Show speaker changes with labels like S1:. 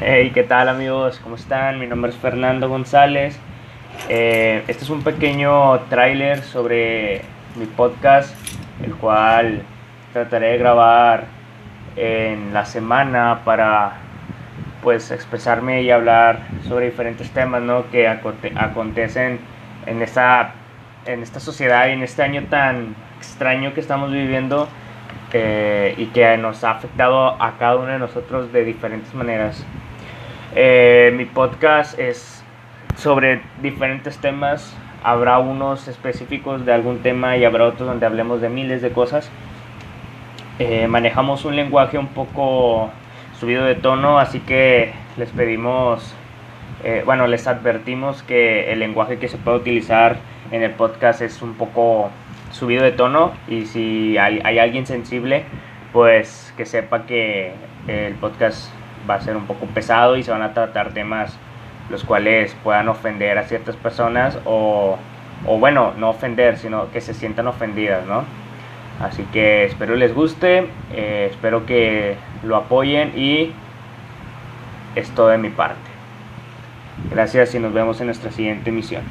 S1: Hey, ¿qué tal amigos? ¿Cómo están? Mi nombre es Fernando González. Eh, este es un pequeño tráiler sobre mi podcast, el cual trataré de grabar en la semana para pues expresarme y hablar sobre diferentes temas ¿no? que acontecen en esta, en esta sociedad y en este año tan extraño que estamos viviendo eh, y que nos ha afectado a cada uno de nosotros de diferentes maneras. Eh, mi podcast es sobre diferentes temas. Habrá unos específicos de algún tema y habrá otros donde hablemos de miles de cosas. Eh, manejamos un lenguaje un poco subido de tono, así que les pedimos, bueno, les advertimos que el lenguaje que se puede utilizar en el podcast es un poco subido de tono y si hay, alguien sensible, pues que sepa que el podcast va a ser un poco pesado y se van a tratar temas los cuales puedan ofender a ciertas personas o, o bueno, no ofender, sino que se sientan ofendidas, ¿no? Así que espero les guste, eh, espero que lo apoyen y es todo de mi parte. Gracias y nos vemos en nuestra siguiente emisión.